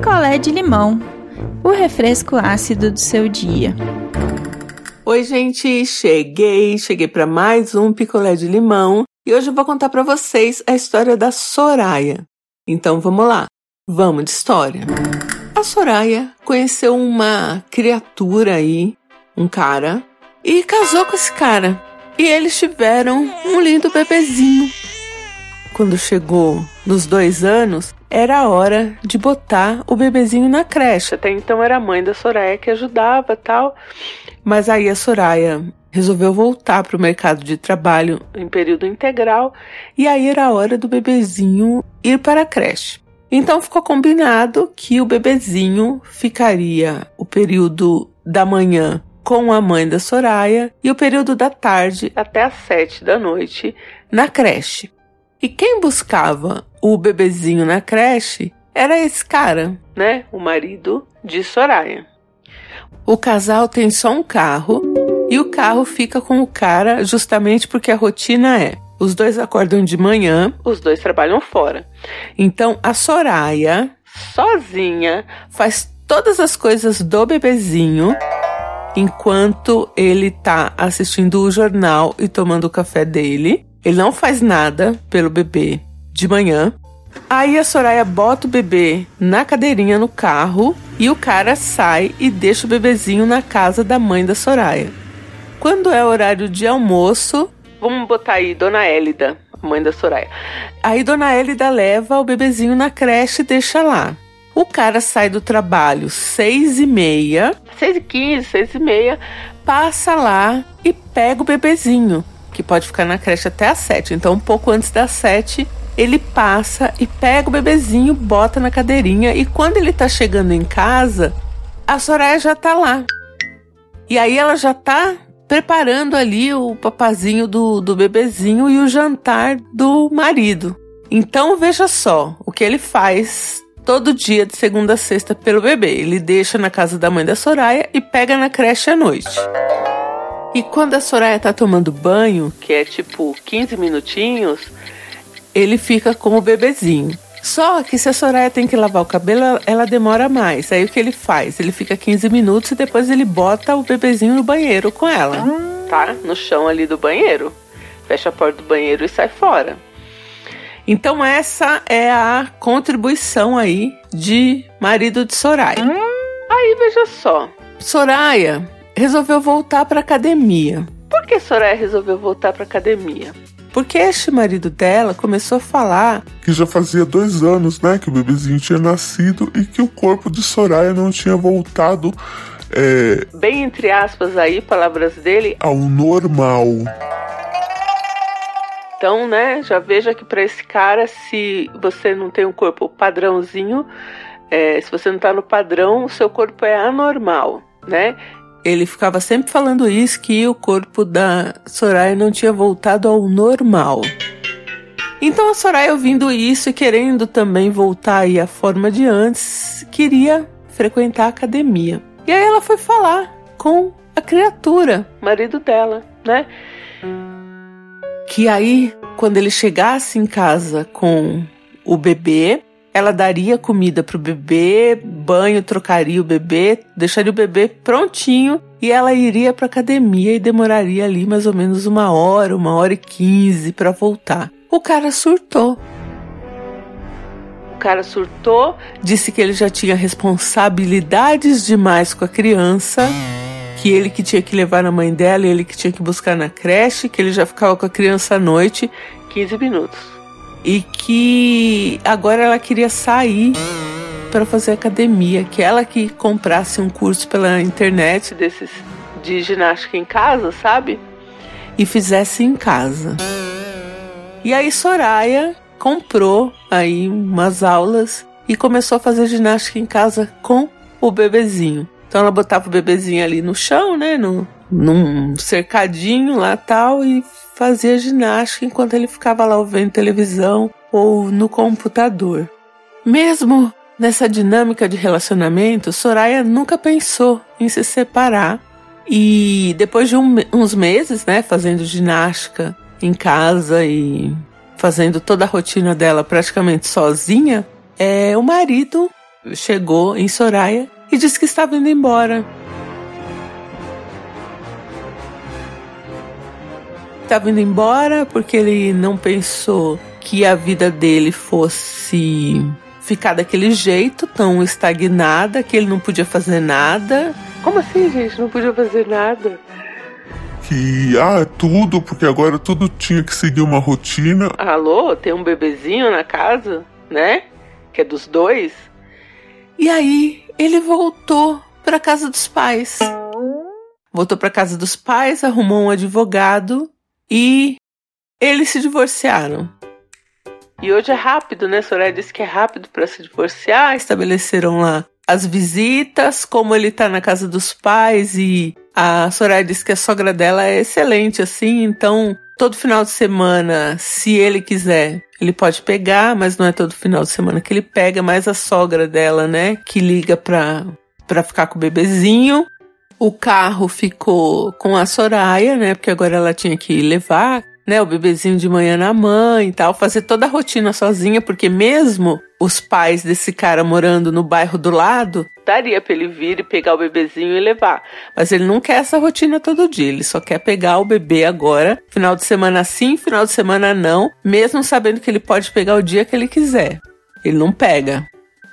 picolé de limão, o refresco ácido do seu dia. Oi, gente, cheguei, cheguei para mais um picolé de limão e hoje eu vou contar para vocês a história da Soraya. Então vamos lá, vamos de história. A Soraya conheceu uma criatura aí, um cara, e casou com esse cara. E eles tiveram um lindo bebezinho. Quando chegou nos dois anos, era a hora de botar o bebezinho na creche. Até então era a mãe da Soraya que ajudava tal. Mas aí a Soraya resolveu voltar para o mercado de trabalho em período integral e aí era a hora do bebezinho ir para a creche. Então ficou combinado que o bebezinho ficaria o período da manhã com a mãe da Soraya e o período da tarde até às sete da noite na creche. E quem buscava o bebezinho na creche era esse cara, né? O marido de Soraya. O casal tem só um carro e o carro fica com o cara justamente porque a rotina é: os dois acordam de manhã, os dois trabalham fora. Então a Soraya, sozinha, faz todas as coisas do bebezinho enquanto ele tá assistindo o jornal e tomando o café dele. Ele não faz nada pelo bebê de manhã. Aí a Soraya bota o bebê na cadeirinha no carro e o cara sai e deixa o bebezinho na casa da mãe da Soraya. Quando é horário de almoço, vamos botar aí Dona Élida, a mãe da Soraya. Aí Dona Élida leva o bebezinho na creche e deixa lá. O cara sai do trabalho seis e meia, seis e quinze, seis e meia, passa lá e pega o bebezinho, que pode ficar na creche até às sete. Então, um pouco antes das sete, ele passa e pega o bebezinho, bota na cadeirinha e quando ele tá chegando em casa, a Soraya já tá lá. E aí ela já tá preparando ali o papazinho do, do bebezinho e o jantar do marido. Então veja só o que ele faz todo dia de segunda a sexta pelo bebê. Ele deixa na casa da mãe da Soraya e pega na creche à noite. E quando a Soraya tá tomando banho, que é tipo 15 minutinhos, ele fica com o bebezinho. Só que se a Soraya tem que lavar o cabelo, ela demora mais. Aí o que ele faz? Ele fica 15 minutos e depois ele bota o bebezinho no banheiro com ela. Tá? No chão ali do banheiro. Fecha a porta do banheiro e sai fora. Então essa é a contribuição aí de marido de Soraya. Aí veja só, Soraya resolveu voltar para academia. Por que Soraya resolveu voltar para academia? Porque este marido dela começou a falar que já fazia dois anos, né, que o bebezinho tinha nascido e que o corpo de Soraya não tinha voltado é, bem entre aspas aí, palavras dele, ao normal. Então, né, já veja que para esse cara, se você não tem um corpo padrãozinho, é, se você não tá no padrão, o seu corpo é anormal, né? Ele ficava sempre falando isso, que o corpo da Soraya não tinha voltado ao normal. Então a Soraya, ouvindo isso e querendo também voltar à forma de antes, queria frequentar a academia. E aí ela foi falar com a criatura, marido dela, né? que aí, quando ele chegasse em casa com o bebê, ela daria comida pro bebê, banho, trocaria o bebê, deixaria o bebê prontinho e ela iria para academia e demoraria ali mais ou menos uma hora, uma hora e quinze para voltar. O cara surtou. O cara surtou, disse que ele já tinha responsabilidades demais com a criança que ele que tinha que levar na mãe dela, ele que tinha que buscar na creche, que ele já ficava com a criança à noite 15 minutos. E que agora ela queria sair para fazer academia, que ela que comprasse um curso pela internet desses de ginástica em casa, sabe? E fizesse em casa. E aí Soraya comprou aí umas aulas e começou a fazer ginástica em casa com o bebezinho. Então ela botava o bebezinho ali no chão, né? No, num cercadinho lá tal, e fazia ginástica enquanto ele ficava lá vendo televisão ou no computador. Mesmo nessa dinâmica de relacionamento, Soraya nunca pensou em se separar. E depois de um, uns meses, né, fazendo ginástica em casa e fazendo toda a rotina dela praticamente sozinha, é, o marido chegou em Soraya e disse que estava indo embora. Estava indo embora porque ele não pensou que a vida dele fosse ficar daquele jeito, tão estagnada, que ele não podia fazer nada. Como assim, gente? Não podia fazer nada? Que, ah, tudo, porque agora tudo tinha que seguir uma rotina. Alô, tem um bebezinho na casa, né? Que é dos dois. E aí, ele voltou para casa dos pais. Voltou para casa dos pais, arrumou um advogado e eles se divorciaram. E hoje é rápido, né? Soraya disse que é rápido para se divorciar. Estabeleceram lá as visitas, como ele tá na casa dos pais e a Soraya disse que a sogra dela é excelente assim, então todo final de semana, se ele quiser, ele pode pegar, mas não é todo final de semana que ele pega, mas a sogra dela, né, que liga pra, pra ficar com o bebezinho. O carro ficou com a Soraya, né, porque agora ela tinha que levar né, o bebezinho de manhã na mãe e tal, fazer toda a rotina sozinha, porque mesmo os pais desse cara morando no bairro do lado, daria para ele vir e pegar o bebezinho e levar. Mas ele não quer essa rotina todo dia, ele só quer pegar o bebê agora, final de semana sim, final de semana não, mesmo sabendo que ele pode pegar o dia que ele quiser. Ele não pega.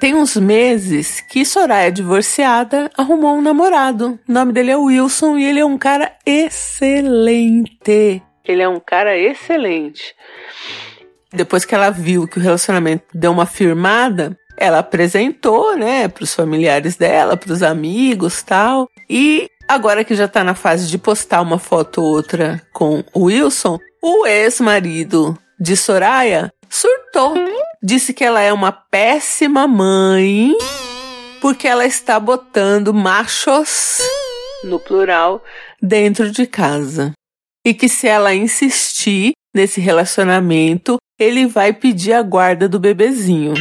Tem uns meses que Soraya, divorciada, arrumou um namorado. O nome dele é Wilson e ele é um cara excelente. Ele é um cara excelente. Depois que ela viu que o relacionamento deu uma firmada, ela apresentou, né, para os familiares dela, para os amigos, tal. E agora que já tá na fase de postar uma foto ou outra com o Wilson, o ex-marido de Soraya surtou. Disse que ela é uma péssima mãe porque ela está botando machos no plural dentro de casa e que se ela insistir nesse relacionamento, ele vai pedir a guarda do bebezinho.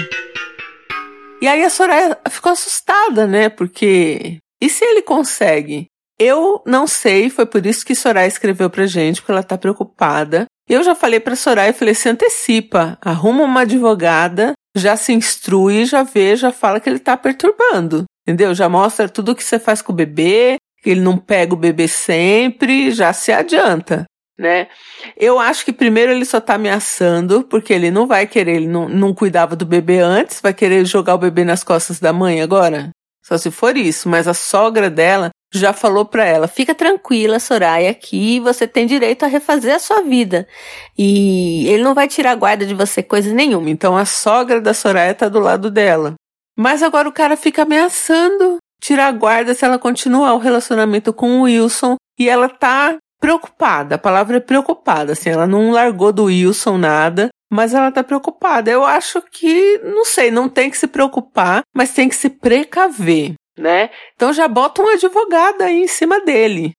E aí a Soraya ficou assustada, né? Porque e se ele consegue? Eu não sei, foi por isso que Soraya escreveu pra gente, porque ela tá preocupada. Eu já falei pra Soraya, falei, se antecipa, arruma uma advogada, já se instrui, já vê, já fala que ele tá perturbando. Entendeu? Já mostra tudo o que você faz com o bebê, ele não pega o bebê sempre, já se adianta, né? Eu acho que primeiro ele só tá ameaçando, porque ele não vai querer, ele não, não cuidava do bebê antes, vai querer jogar o bebê nas costas da mãe agora? Só se for isso, mas a sogra dela já falou para ela: fica tranquila, Soraya, aqui você tem direito a refazer a sua vida. E ele não vai tirar a guarda de você coisa nenhuma. Então a sogra da Soraya tá do lado dela. Mas agora o cara fica ameaçando tirar a guarda se ela continuar o relacionamento com o Wilson e ela tá preocupada. A palavra é preocupada, assim, ela não largou do Wilson nada, mas ela tá preocupada. Eu acho que, não sei, não tem que se preocupar, mas tem que se precaver, né? Então já bota um advogado aí em cima dele.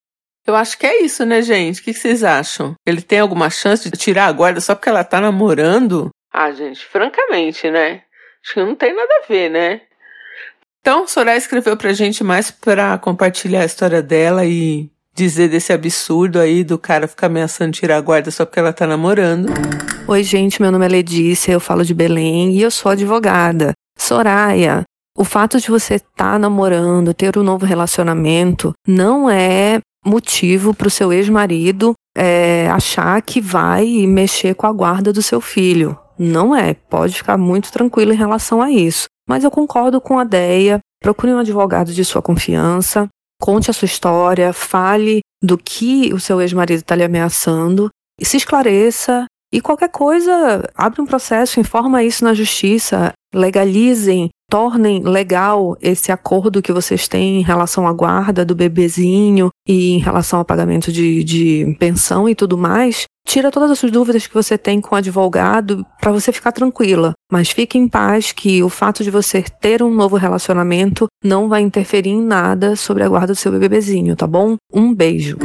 Eu acho que é isso, né, gente? O que vocês acham? Ele tem alguma chance de tirar a guarda só porque ela tá namorando? Ah, gente, francamente, né? Acho que não tem nada a ver, né? Então, Soraya escreveu pra gente mais pra compartilhar a história dela e dizer desse absurdo aí do cara ficar ameaçando tirar a guarda só porque ela tá namorando. Oi, gente, meu nome é Letícia, eu falo de Belém e eu sou advogada. Soraya, o fato de você estar tá namorando, ter um novo relacionamento, não é motivo para o seu ex-marido é, achar que vai mexer com a guarda do seu filho. Não é. Pode ficar muito tranquilo em relação a isso. Mas eu concordo com a Deia. Procure um advogado de sua confiança, conte a sua história, fale do que o seu ex-marido está lhe ameaçando e se esclareça. E qualquer coisa, abre um processo, informa isso na justiça, legalizem, tornem legal esse acordo que vocês têm em relação à guarda do bebezinho e em relação ao pagamento de, de pensão e tudo mais, tira todas as suas dúvidas que você tem com o advogado para você ficar tranquila. Mas fique em paz que o fato de você ter um novo relacionamento não vai interferir em nada sobre a guarda do seu bebezinho, tá bom? Um beijo.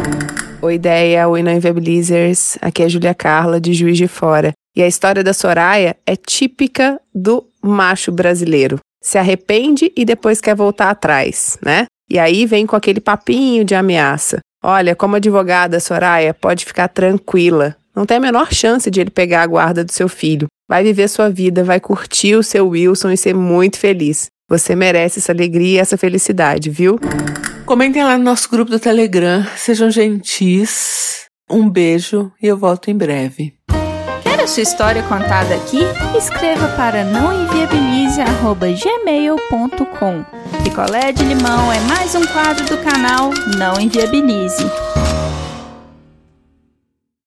Oi, ideia, oi, não inviabilizers. Aqui é Julia Carla, de Juiz de Fora. E a história da Soraya é típica do macho brasileiro. Se arrepende e depois quer voltar atrás, né? E aí vem com aquele papinho de ameaça. Olha, como advogada, Soraya, pode ficar tranquila. Não tem a menor chance de ele pegar a guarda do seu filho. Vai viver sua vida, vai curtir o seu Wilson e ser muito feliz. Você merece essa alegria e essa felicidade, viu? Comentem lá no nosso grupo do Telegram, sejam gentis. Um beijo e eu volto em breve. Quer a sua história contada aqui? Escreva para nãoenviabilize.gmail.com Picolé de limão é mais um quadro do canal Não Enviabilize.